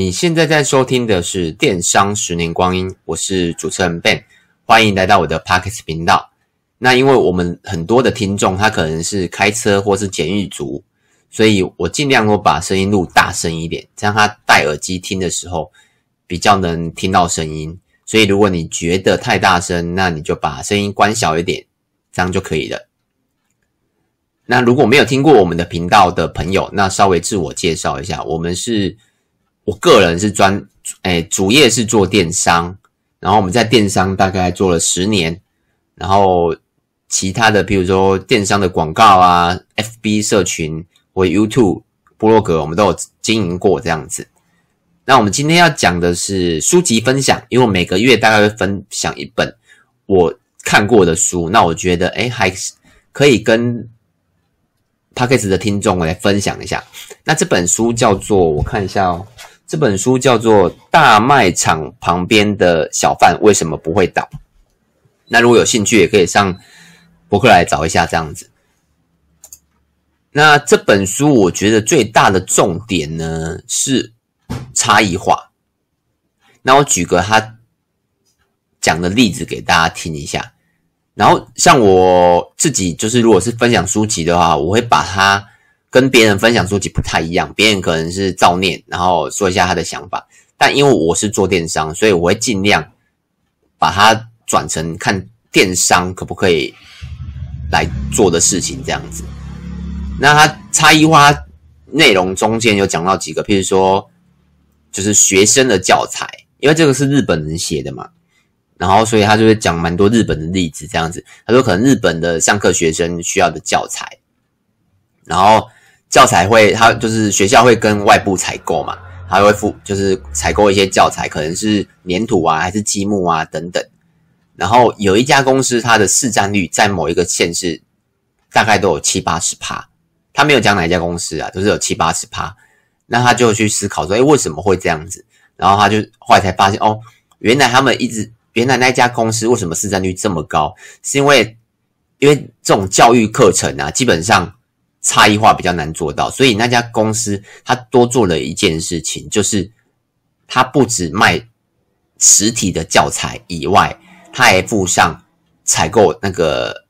你现在在收听的是《电商十年光阴》，我是主持人 Ben，欢迎来到我的 Podcast 频道。那因为我们很多的听众他可能是开车或是简易族，所以我尽量我把声音录大声一点，这样他戴耳机听的时候比较能听到声音。所以如果你觉得太大声，那你就把声音关小一点，这样就可以了。那如果没有听过我们的频道的朋友，那稍微自我介绍一下，我们是。我个人是专，哎，主业是做电商，然后我们在电商大概做了十年，然后其他的，譬如说电商的广告啊，FB 社群或 YouTube 部落格，我们都有经营过这样子。那我们今天要讲的是书籍分享，因为我每个月大概会分享一本我看过的书，那我觉得哎还可以跟 Podcast 的听众来分享一下。那这本书叫做，我看一下哦。这本书叫做《大卖场旁边的小贩为什么不会倒》。那如果有兴趣，也可以上博客来找一下这样子。那这本书我觉得最大的重点呢是差异化。那我举个他讲的例子给大家听一下。然后像我自己，就是如果是分享书籍的话，我会把它。跟别人分享书籍不太一样，别人可能是照念，然后说一下他的想法。但因为我是做电商，所以我会尽量把它转成看电商可不可以来做的事情这样子。那它差异化内容中间有讲到几个，譬如说就是学生的教材，因为这个是日本人写的嘛，然后所以他就会讲蛮多日本的例子这样子。他说可能日本的上课学生需要的教材，然后。教材会，他就是学校会跟外部采购嘛，他会付，就是采购一些教材，可能是黏土啊，还是积木啊等等。然后有一家公司，它的市占率在某一个县市大概都有七八十趴，他没有讲哪一家公司啊，都是有七八十趴。那他就去思考说，诶，为什么会这样子？然后他就后来才发现，哦，原来他们一直，原来那家公司为什么市占率这么高？是因为，因为这种教育课程啊，基本上。差异化比较难做到，所以那家公司他多做了一件事情，就是他不止卖实体的教材以外，他还附上采购那个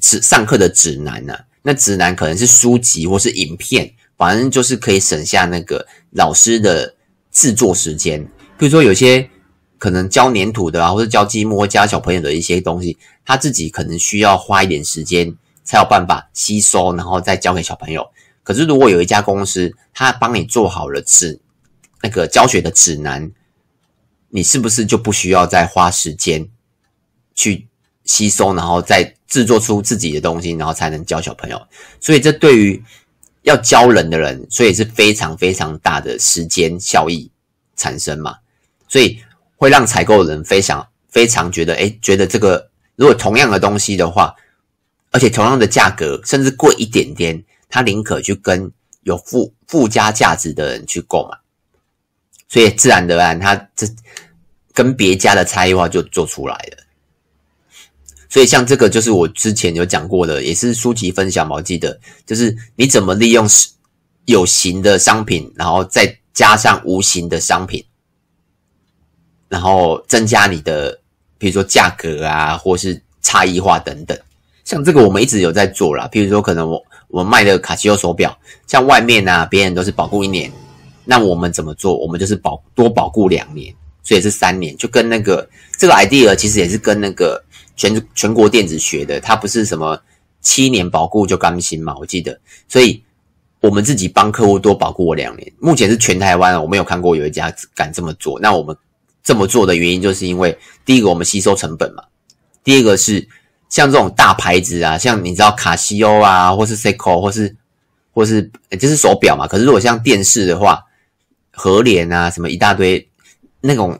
指上课的指南呢、那指南可能是书籍或是影片，反正就是可以省下那个老师的制作时间。比如说有些可能教黏土的啊，或者教积木或教小朋友的一些东西，他自己可能需要花一点时间。才有办法吸收，然后再教给小朋友。可是，如果有一家公司，他帮你做好了指那个教学的指南，你是不是就不需要再花时间去吸收，然后再制作出自己的东西，然后才能教小朋友？所以，这对于要教人的人，所以是非常非常大的时间效益产生嘛。所以，会让采购人非常非常觉得，诶，觉得这个如果同样的东西的话。而且同样的价格，甚至贵一点点，他宁可去跟有附附加价值的人去购买，所以自然而然，他这跟别家的差异化就做出来了。所以像这个就是我之前有讲过的，也是书籍分享嘛，我记得就是你怎么利用有形的商品，然后再加上无形的商品，然后增加你的比如说价格啊，或是差异化等等。像这个我们一直有在做啦，譬如说可能我我们卖的卡西欧手表，像外面啊别人都是保固一年，那我们怎么做？我们就是保多保固两年，所以是三年，就跟那个这个 idea 其实也是跟那个全全国电子学的，它不是什么七年保固就甘心嘛？我记得，所以我们自己帮客户多保固我两年，目前是全台湾我没有看过有一家敢这么做。那我们这么做的原因，就是因为第一个我们吸收成本嘛，第二个是。像这种大牌子啊，像你知道卡西欧啊，或是 Seiko，或是或是就是手表嘛。可是如果像电视的话，和联啊，什么一大堆，那种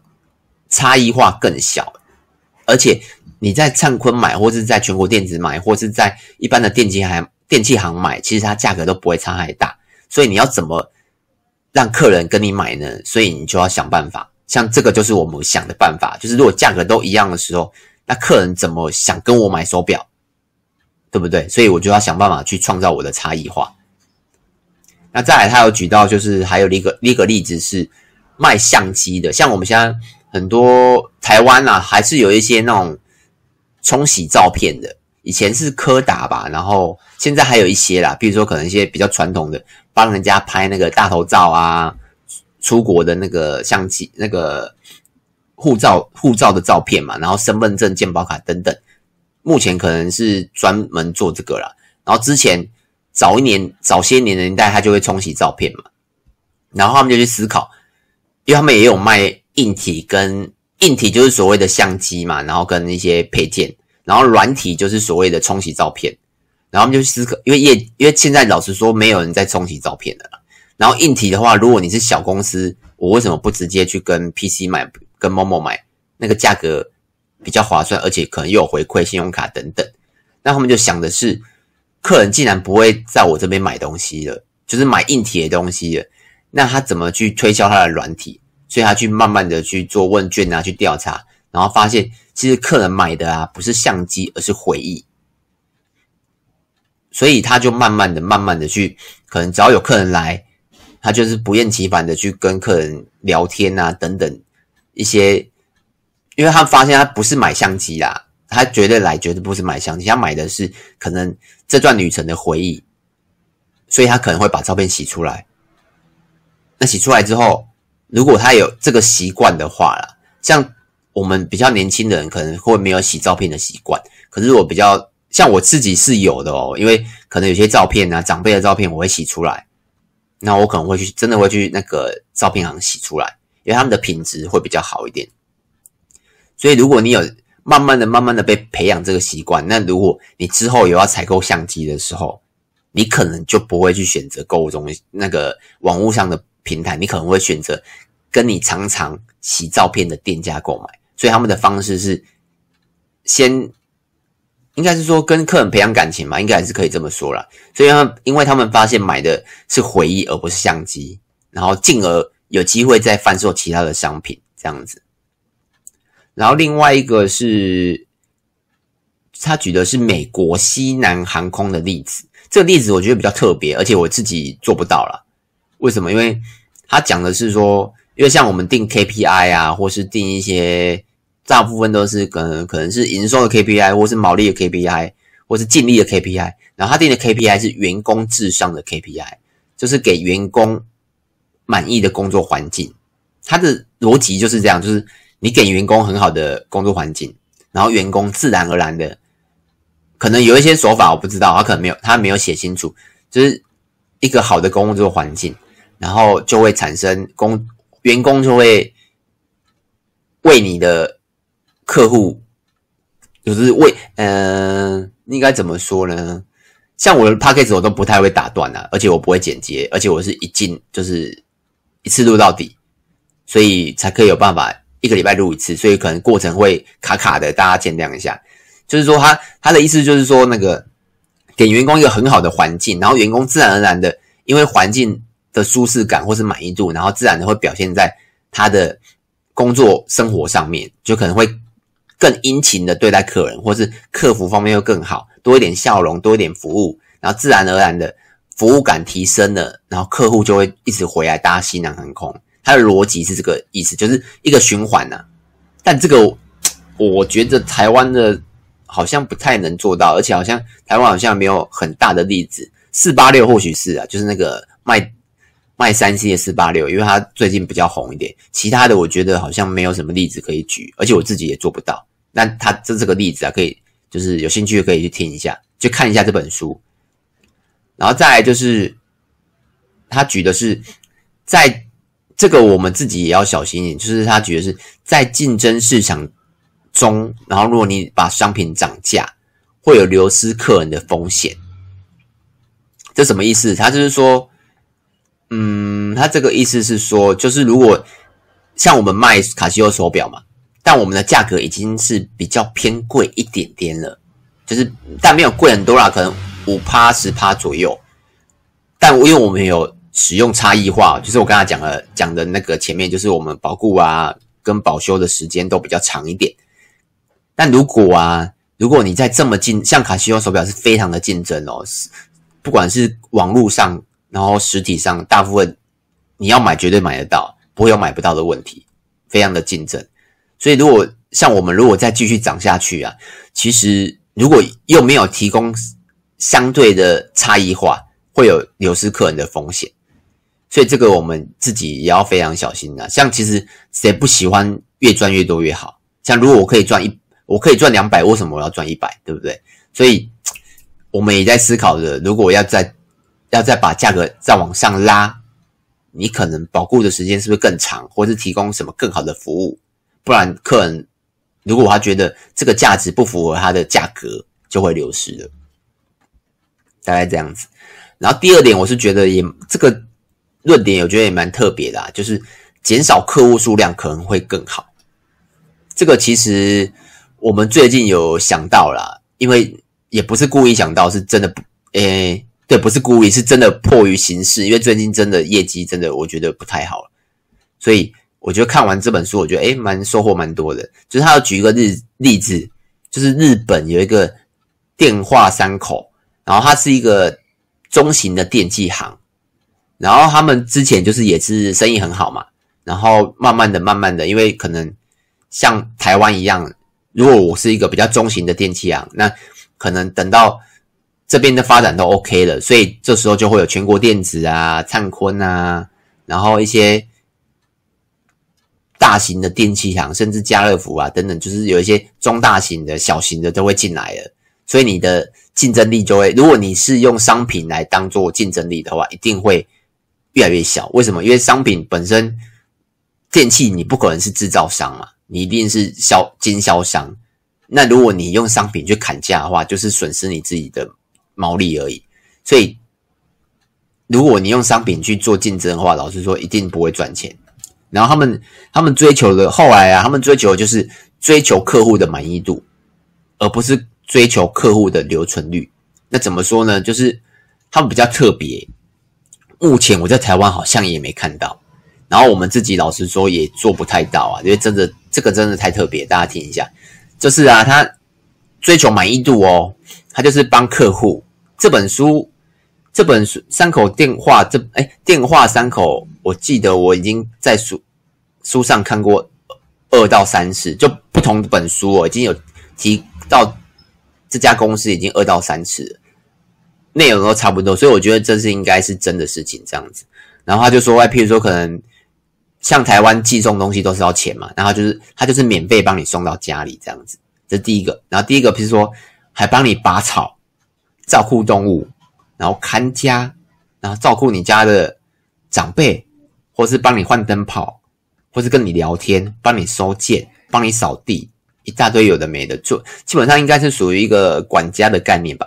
差异化更小。而且你在灿坤买，或是在全国电子买，或是在一般的电器行电器行买，其实它价格都不会差太大。所以你要怎么让客人跟你买呢？所以你就要想办法。像这个就是我们想的办法，就是如果价格都一样的时候。那客人怎么想跟我买手表，对不对？所以我就要想办法去创造我的差异化。那再来，他有举到，就是还有一个一个例子是，卖相机的，像我们现在很多台湾啊，还是有一些那种冲洗照片的。以前是柯达吧，然后现在还有一些啦，比如说可能一些比较传统的，帮人家拍那个大头照啊，出国的那个相机、那个护照、护照的照片嘛，然后身份证、健保卡等等。目前可能是专门做这个啦。然后之前早一年、早些年的年代，他就会冲洗照片嘛，然后他们就去思考，因为他们也有卖硬体跟硬体，就是所谓的相机嘛，然后跟一些配件。然后软体就是所谓的冲洗照片，然后我们就去思考，因为业，因为现在老实说，没有人在冲洗照片的了。然后硬体的话，如果你是小公司，我为什么不直接去跟 PC 买，跟某某买，那个价格比较划算，而且可能又有回馈、信用卡等等。那他们就想的是，客人既然不会在我这边买东西了，就是买硬体的东西了，那他怎么去推销他的软体？所以他去慢慢的去做问卷啊，去调查。然后发现，其实客人买的啊，不是相机，而是回忆。所以他就慢慢的、慢慢的去，可能只要有客人来，他就是不厌其烦的去跟客人聊天啊，等等一些。因为他发现他不是买相机啦，他绝对来，绝对不是买相机，他买的是可能这段旅程的回忆。所以他可能会把照片洗出来。那洗出来之后，如果他有这个习惯的话啦，像。我们比较年轻的人可能会没有洗照片的习惯，可是我比较像我自己是有的哦，因为可能有些照片啊，长辈的照片我会洗出来，那我可能会去真的会去那个照片行洗出来，因为他们的品质会比较好一点。所以如果你有慢慢的、慢慢的被培养这个习惯，那如果你之后有要采购相机的时候，你可能就不会去选择购物中那个网络上的平台，你可能会选择跟你常常洗照片的店家购买。所以他们的方式是先，应该是说跟客人培养感情嘛，应该还是可以这么说啦。所以他们，因为他们发现买的是回忆而不是相机，然后进而有机会再贩售其他的商品这样子。然后另外一个是，他举的是美国西南航空的例子，这个例子我觉得比较特别，而且我自己做不到了。为什么？因为他讲的是说，因为像我们定 KPI 啊，或是定一些。大部分都是可能可能是营收的 KPI，或是毛利的 KPI，或是净利的 KPI。然后他定的 KPI 是员工至上的 KPI，就是给员工满意的工作环境。他的逻辑就是这样，就是你给员工很好的工作环境，然后员工自然而然的，可能有一些手法我不知道，他可能没有他没有写清楚，就是一个好的工作环境，然后就会产生工员工就会为你的。客户就是为，嗯、呃，应该怎么说呢？像我的 podcast 我都不太会打断啊，而且我不会剪接，而且我是一进就是一次录到底，所以才可以有办法一个礼拜录一次，所以可能过程会卡卡的，大家见谅一下。就是说他他的意思就是说，那个给员工一个很好的环境，然后员工自然而然的，因为环境的舒适感或是满意度，然后自然的会表现在他的工作生活上面，就可能会。更殷勤的对待客人，或是客服方面又更好，多一点笑容，多一点服务，然后自然而然的服务感提升了，然后客户就会一直回来搭西南航空。它的逻辑是这个意思，就是一个循环呐、啊。但这个 我觉得台湾的好像不太能做到，而且好像台湾好像没有很大的例子。四八六或许是啊，就是那个卖卖三 C 的四八六，因为它最近比较红一点。其他的我觉得好像没有什么例子可以举，而且我自己也做不到。那他这这个例子啊，可以就是有兴趣可以去听一下，就看一下这本书。然后再来就是，他举的是在这个我们自己也要小心一点，就是他举的是在竞争市场中，然后如果你把商品涨价，会有流失客人的风险。这什么意思？他就是说，嗯，他这个意思是说，就是如果像我们卖卡西欧手表嘛。但我们的价格已经是比较偏贵一点点了，就是但没有贵很多啦，可能五趴十趴左右。但因为我们有使用差异化，就是我刚才讲了讲的那个前面，就是我们保固啊跟保修的时间都比较长一点。但如果啊，如果你在这么竞，像卡西欧手表是非常的竞争哦，不管是网络上，然后实体上，大部分你要买绝对买得到。不会有买不到的问题，非常的竞争。所以如果像我们如果再继续涨下去啊，其实如果又没有提供相对的差异化，会有流失客人的风险。所以这个我们自己也要非常小心的。像其实谁不喜欢越赚越多越好？像如果我可以赚一，我可以赚两百，为什么我要赚一百？对不对？所以我们也在思考着，如果要再要再把价格再往上拉，你可能保固的时间是不是更长，或是提供什么更好的服务？不然客人。如果他觉得这个价值不符合他的价格，就会流失了。大概这样子。然后第二点，我是觉得也这个论点，我觉得也蛮特别的啊，就是减少客户数量可能会更好。这个其实我们最近有想到啦，因为也不是故意想到，是真的不，诶，对，不是故意，是真的迫于形势，因为最近真的业绩真的我觉得不太好，所以。我觉得看完这本书，我觉得诶蛮收获蛮多的。就是他要举一个例例子，就是日本有一个电话三口，然后它是一个中型的电器行，然后他们之前就是也是生意很好嘛，然后慢慢的、慢慢的，因为可能像台湾一样，如果我是一个比较中型的电器行，那可能等到这边的发展都 OK 了，所以这时候就会有全国电子啊、灿坤啊，然后一些。大型的电器行，甚至家乐福啊等等，就是有一些中大型的、小型的都会进来了，所以你的竞争力就会，如果你是用商品来当做竞争力的话，一定会越来越小。为什么？因为商品本身，电器你不可能是制造商嘛，你一定是销经销商。那如果你用商品去砍价的话，就是损失你自己的毛利而已。所以，如果你用商品去做竞争的话，老实说，一定不会赚钱。然后他们他们追求的后来啊，他们追求的就是追求客户的满意度，而不是追求客户的留存率。那怎么说呢？就是他们比较特别。目前我在台湾好像也没看到，然后我们自己老实说也做不太到啊，因为真的这个真的太特别。大家听一下，就是啊，他追求满意度哦，他就是帮客户。这本书这本书三口电话这哎电话三口。我记得我已经在书书上看过二到三次，就不同的本书我已经有提到这家公司已经二到三次了，内容都差不多，所以我觉得这是应该是真的事情这样子。然后他就说，哎，譬如说可能像台湾寄送东西都是要钱嘛，然后就是他就是免费帮你送到家里这样子，这是第一个。然后第一个，譬如说还帮你拔草、照顾动物，然后看家，然后照顾你家的长辈。或是帮你换灯泡，或是跟你聊天，帮你收件，帮你扫地，一大堆有的没的做，基本上应该是属于一个管家的概念吧。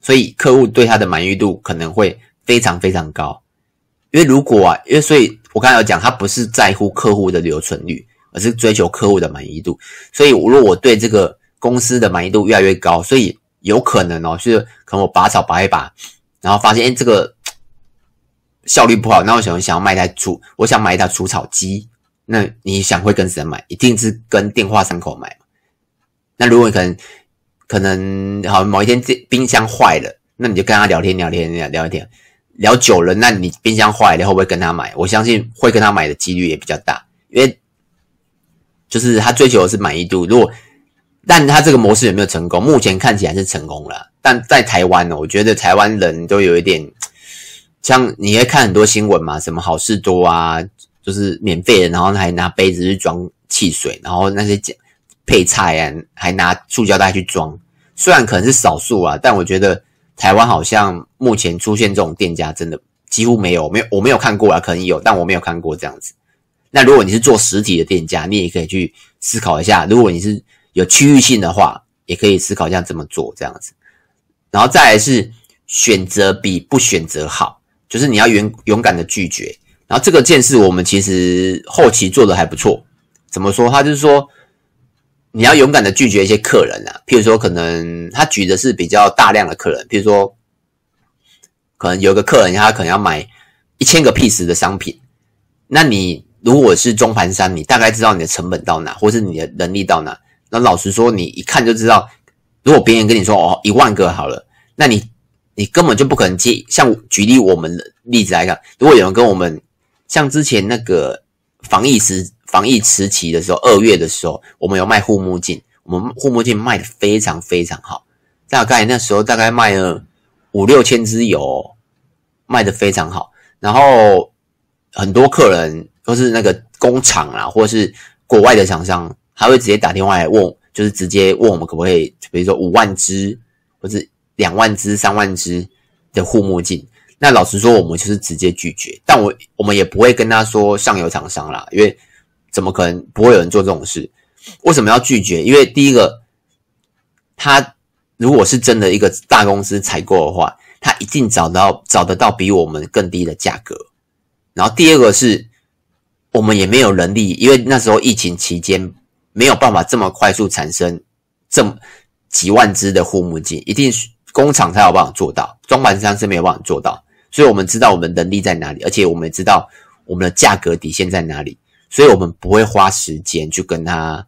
所以客户对他的满意度可能会非常非常高。因为如果啊，因为所以我刚才有讲，他不是在乎客户的留存率，而是追求客户的满意度。所以如果我对这个公司的满意度越来越高，所以有可能哦，是可能我拔草拔一拔，然后发现，诶这个。效率不好，那我想想要卖台除，我想买一台除草机，那你想会跟谁买？一定是跟电话三口买嘛。那如果你可能可能好某一天这冰箱坏了，那你就跟他聊天聊天聊聊天，聊久了，那你冰箱坏了会不会跟他买？我相信会跟他买的几率也比较大，因为就是他追求的是满意度。如果但他这个模式有没有成功？目前看起来是成功了，但在台湾呢，我觉得台湾人都有一点。像你会看很多新闻嘛，什么好事多啊，就是免费的，然后还拿杯子去装汽水，然后那些配菜啊，还拿塑胶袋去装。虽然可能是少数啊，但我觉得台湾好像目前出现这种店家真的几乎没有，没有我没有看过啊，可能有，但我没有看过这样子。那如果你是做实体的店家，你也可以去思考一下，如果你是有区域性的话，也可以思考一下怎么做这样子。然后再来是选择比不选择好。就是你要勇勇敢的拒绝，然后这个件事我们其实后期做的还不错。怎么说？他就是说你要勇敢的拒绝一些客人啊，譬如说可能他举的是比较大量的客人，譬如说可能有个客人他可能要买一千个 piece 的商品，那你如果是中盘商，你大概知道你的成本到哪，或是你的能力到哪。那老实说，你一看就知道，如果别人跟你说哦一万个好了，那你。你根本就不可能接，像举例我们的例子来看，如果有人跟我们像之前那个防疫时防疫时期的时候，二月的时候，我们有卖护目镜，我们护目镜卖的非常非常好，大概那时候大概卖了五六千支有、卖的非常好。然后很多客人都是那个工厂啊，或是国外的厂商，他会直接打电话来问，就是直接问我们可不可以，比如说五万支，或是两万支、三万支的护目镜。那老实说，我们就是直接拒绝，但我我们也不会跟他说上游厂商啦，因为怎么可能不会有人做这种事？为什么要拒绝？因为第一个，他如果是真的一个大公司采购的话。他一定找到找得到比我们更低的价格，然后第二个是，我们也没有能力，因为那时候疫情期间没有办法这么快速产生这么几万只的护目镜，一定是工厂才有办法做到，装盘商是没有办法做到，所以我们知道我们能力在哪里，而且我们也知道我们的价格底线在哪里，所以我们不会花时间去跟他。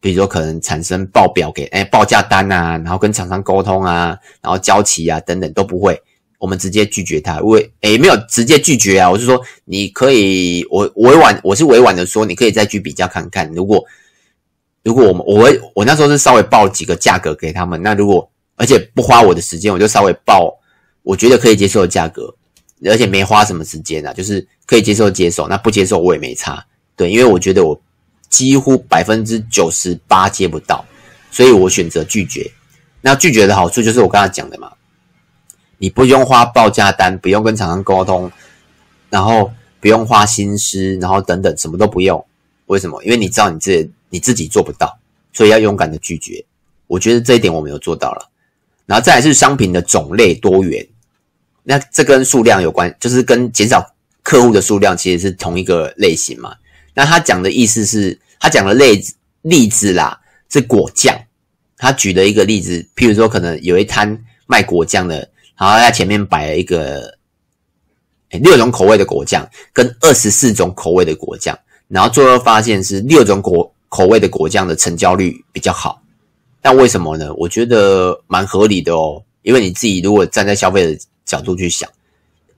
比如说，可能产生报表给哎报价单啊，然后跟厂商沟通啊，然后交期啊等等都不会，我们直接拒绝他。为哎没有直接拒绝啊，我是说你可以，我委婉我是委婉的说，你可以再去比较看看。如果如果我们我我那时候是稍微报几个价格给他们，那如果而且不花我的时间，我就稍微报我觉得可以接受的价格，而且没花什么时间啊，就是可以接受接受，那不接受我也没差。对，因为我觉得我。几乎百分之九十八接不到，所以我选择拒绝。那拒绝的好处就是我刚才讲的嘛，你不用花报价单，不用跟厂商沟通，然后不用花心思，然后等等什么都不用。为什么？因为你知道你自己你自己做不到，所以要勇敢的拒绝。我觉得这一点我们有做到了。然后再来是商品的种类多元，那这跟数量有关，就是跟减少客户的数量其实是同一个类型嘛。那他讲的意思是，他讲的例子例子啦，是果酱。他举了一个例子，譬如说，可能有一摊卖果酱的，然后他前面摆了一个六种口味的果酱，跟二十四种口味的果酱，然后最后发现是六种果口味的果酱的成交率比较好。但为什么呢？我觉得蛮合理的哦，因为你自己如果站在消费的角度去想，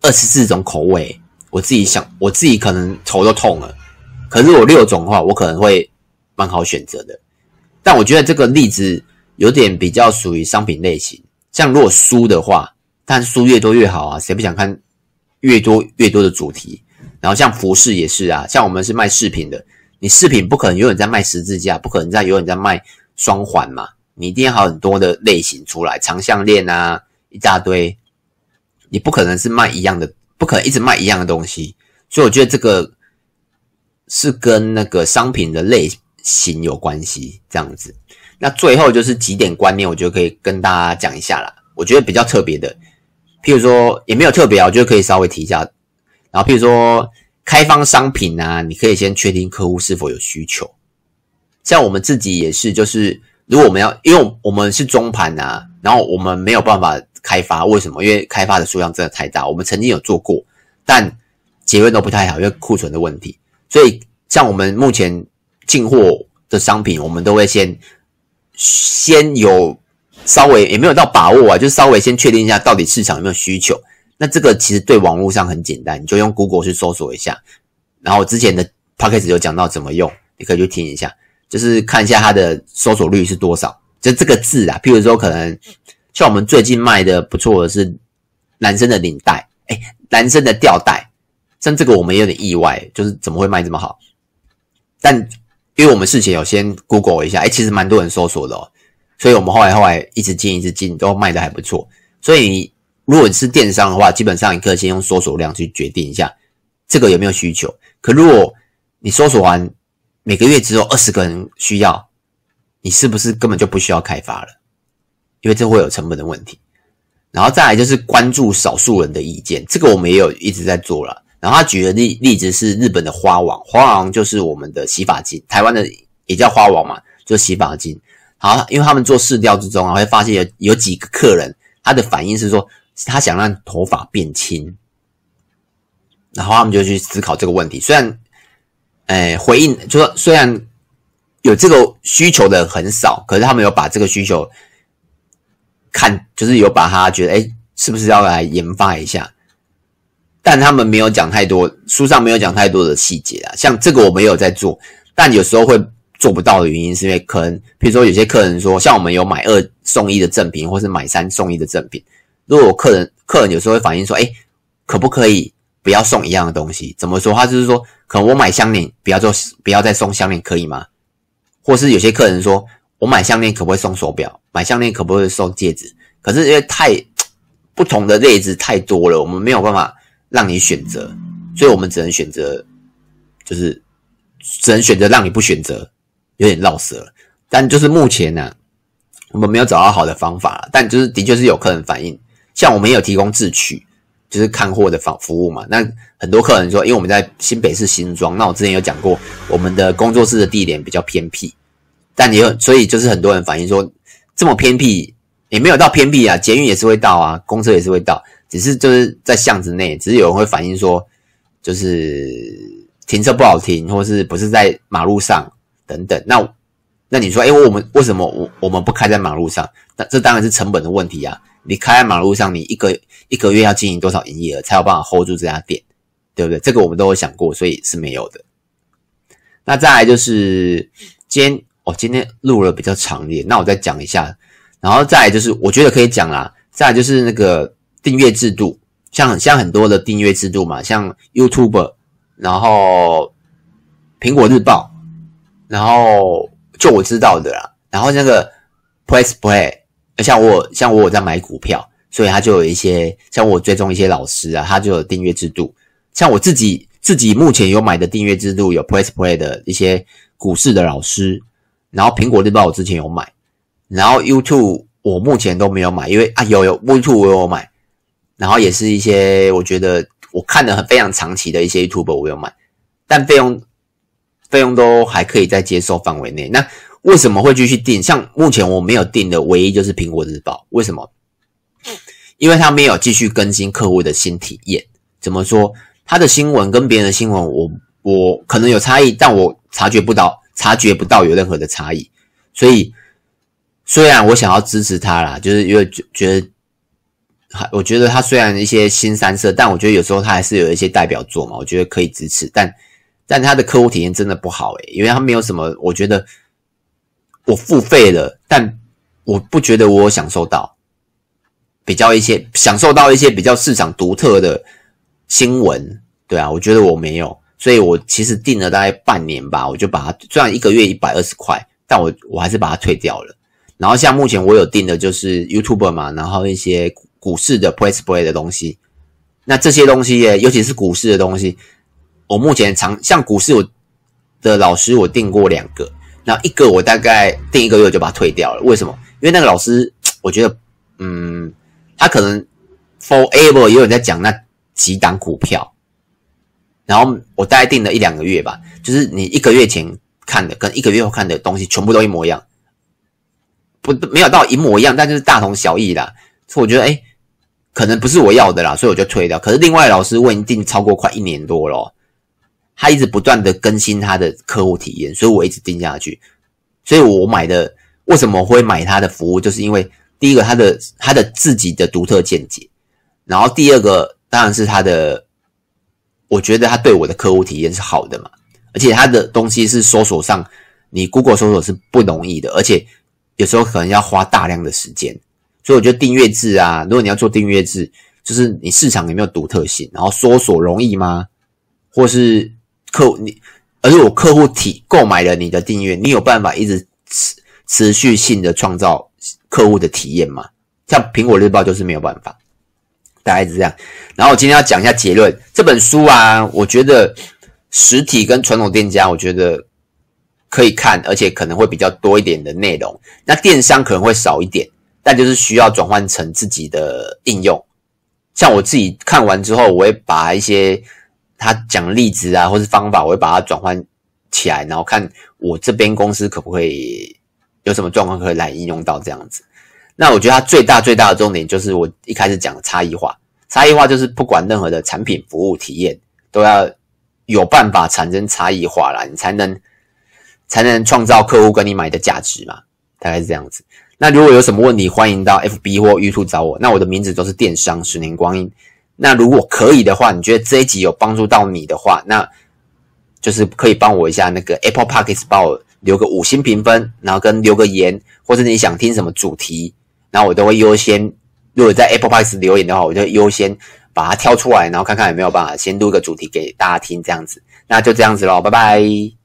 二十四种口味，我自己想，我自己可能头都痛了。可是我六种的话，我可能会蛮好选择的。但我觉得这个例子有点比较属于商品类型。像如果书的话，但书越多越好啊，谁不想看越多越多的主题？然后像服饰也是啊，像我们是卖饰品的，你饰品不可能永远在卖十字架，不可能在永远在卖双环嘛，你一定要有很多的类型出来，长项链啊一大堆，你不可能是卖一样的，不可能一直卖一样的东西。所以我觉得这个。是跟那个商品的类型有关系，这样子。那最后就是几点观念，我觉得可以跟大家讲一下啦。我觉得比较特别的，譬如说也没有特别啊，我觉得可以稍微提一下。然后譬如说开放商品啊，你可以先确定客户是否有需求。像我们自己也是，就是如果我们要，因为我们是中盘啊，然后我们没有办法开发，为什么？因为开发的数量真的太大。我们曾经有做过，但结论都不太好，因为库存的问题。所以，像我们目前进货的商品，我们都会先先有稍微也没有到把握啊，就稍微先确定一下到底市场有没有需求。那这个其实对网络上很简单，你就用 Google 去搜索一下。然后之前的 Podcast 有讲到怎么用，你可以去听一下，就是看一下它的搜索率是多少。就这个字啊，譬如说可能像我们最近卖的不错的是男生的领带，诶，男生的吊带。像这个我们有点意外，就是怎么会卖这么好？但因为我们事前有先 Google 一下，哎，其实蛮多人搜索的哦，所以我们后来后来一直进一直进，都卖的还不错。所以如果你是电商的话，基本上你可以先用搜索量去决定一下这个有没有需求。可如果你搜索完每个月只有二十个人需要，你是不是根本就不需要开发了？因为这会有成本的问题。然后再来就是关注少数人的意见，这个我们也有一直在做了。然后他举的例例子是日本的花王，花王就是我们的洗发精，台湾的也叫花王嘛，就洗发精。好，因为他们做试调之中啊，会发现有有几个客人，他的反应是说他想让头发变轻，然后他们就去思考这个问题。虽然，诶，回应就说虽然有这个需求的很少，可是他们有把这个需求看，就是有把它觉得，诶，是不是要来研发一下？但他们没有讲太多，书上没有讲太多的细节啊。像这个我没有在做，但有时候会做不到的原因是因为可能，比如说有些客人说，像我们有买二送一的赠品，或是买三送一的赠品，如果客人客人有时候会反映说，哎，可不可以不要送一样的东西？怎么说？他就是说，可能我买项链不要做，不要再送项链，可以吗？或是有些客人说我买项链可不可以送手表？买项链可不可以送戒指？可是因为太 不同的例子太多了，我们没有办法。让你选择，所以我们只能选择，就是只能选择让你不选择，有点绕舌了。但就是目前呢、我们没有找到好的方法。但就是的确是有客人反映，像我们也有提供自取，就是看货的服服务嘛。那很多客人说，因为我们在新北市新庄，那我之前有讲过，我们的工作室的地点比较偏僻，但也有，所以就是很多人反映说，这么偏僻也没有到偏僻啊，捷运也是会到啊，公车也是会到。只是就是在巷子内，只是有人会反映说，就是停车不好停，或是不是在马路上等等。那那你说，哎，我们为什么我我们不开在马路上？那这当然是成本的问题啊！你开在马路上，你一个一个月要经营多少营业额，才有办法 hold 住这家店，对不对？这个我们都有想过，所以是没有的。那再来就是今天哦，今天录了比较长一点，那我再讲一下。然后再就是，我觉得可以讲啦。再就是那个。订阅制度，像像很多的订阅制度嘛，像 YouTube，然后苹果日报，然后就我知道的啦，然后那个 Press Play，像我像我有在买股票，所以他就有一些像我追踪一些老师啊，他就有订阅制度。像我自己自己目前有买的订阅制度有 Press Play 的一些股市的老师，然后苹果日报我之前有买，然后 YouTube 我目前都没有买，因为啊有有 YouTube 我有买。然后也是一些我觉得我看的很非常长期的一些 YouTube 我有买，但费用费用都还可以在接受范围内。那为什么会继续订？像目前我没有订的唯一就是苹果日报，为什么？因为它没有继续更新客户的新体验。怎么说？它的新闻跟别人的新闻我，我我可能有差异，但我察觉不到，察觉不到有任何的差异。所以虽然我想要支持他啦，就是因为觉得。我觉得他虽然一些新三色，但我觉得有时候他还是有一些代表作嘛，我觉得可以支持。但但他的客户体验真的不好诶，因为他没有什么，我觉得我付费了，但我不觉得我有享受到比较一些享受到一些比较市场独特的新闻，对啊，我觉得我没有，所以我其实订了大概半年吧，我就把它虽然一个月一百二十块，但我我还是把它退掉了。然后像目前我有订的就是 YouTube 嘛，然后一些。股市的 Press Play 的东西，那这些东西，尤其是股市的东西，我目前常像股市我的老师，我订过两个，那一个我大概订一个月就把它退掉了。为什么？因为那个老师，我觉得，嗯，他可能 Forever 也有人在讲那几档股票，然后我大概订了一两个月吧，就是你一个月前看的跟一个月后看的东西全部都一模一样，不没有到一模一样，但就是大同小异啦。所以我觉得，哎。可能不是我要的啦，所以我就退掉。可是另外老师我已经订超过快一年多了，他一直不断的更新他的客户体验，所以我一直订下去。所以我买的为什么会买他的服务，就是因为第一个他的他的自己的独特见解，然后第二个当然是他的，我觉得他对我的客户体验是好的嘛，而且他的东西是搜索上你 Google 搜索是不容易的，而且有时候可能要花大量的时间。所以我觉得订阅制啊，如果你要做订阅制，就是你市场有没有独特性，然后搜索容易吗？或是客户你，而且我客户体购买了你的订阅，你有办法一直持持续性的创造客户的体验吗？像苹果日报就是没有办法，大概是这样。然后我今天要讲一下结论，这本书啊，我觉得实体跟传统店家，我觉得可以看，而且可能会比较多一点的内容，那电商可能会少一点。但就是需要转换成自己的应用，像我自己看完之后，我会把一些他讲例子啊，或是方法，我会把它转换起来，然后看我这边公司可不可以有什么状况可以来应用到这样子。那我觉得它最大最大的重点就是我一开始讲的差异化，差异化就是不管任何的产品服务体验，都要有办法产生差异化啦，你才能才能创造客户跟你买的价值嘛，大概是这样子。那如果有什么问题，欢迎到 FB 或 YouTube 找我。那我的名字都是电商十年光阴。那如果可以的话，你觉得这一集有帮助到你的话，那就是可以帮我一下那个 Apple Podcast 帮我留个五星评分，然后跟留个言，或者你想听什么主题，然后我都会优先。如果在 Apple Podcast 留言的话，我就优先把它挑出来，然后看看有没有办法先录一个主题给大家听，这样子。那就这样子喽，拜拜。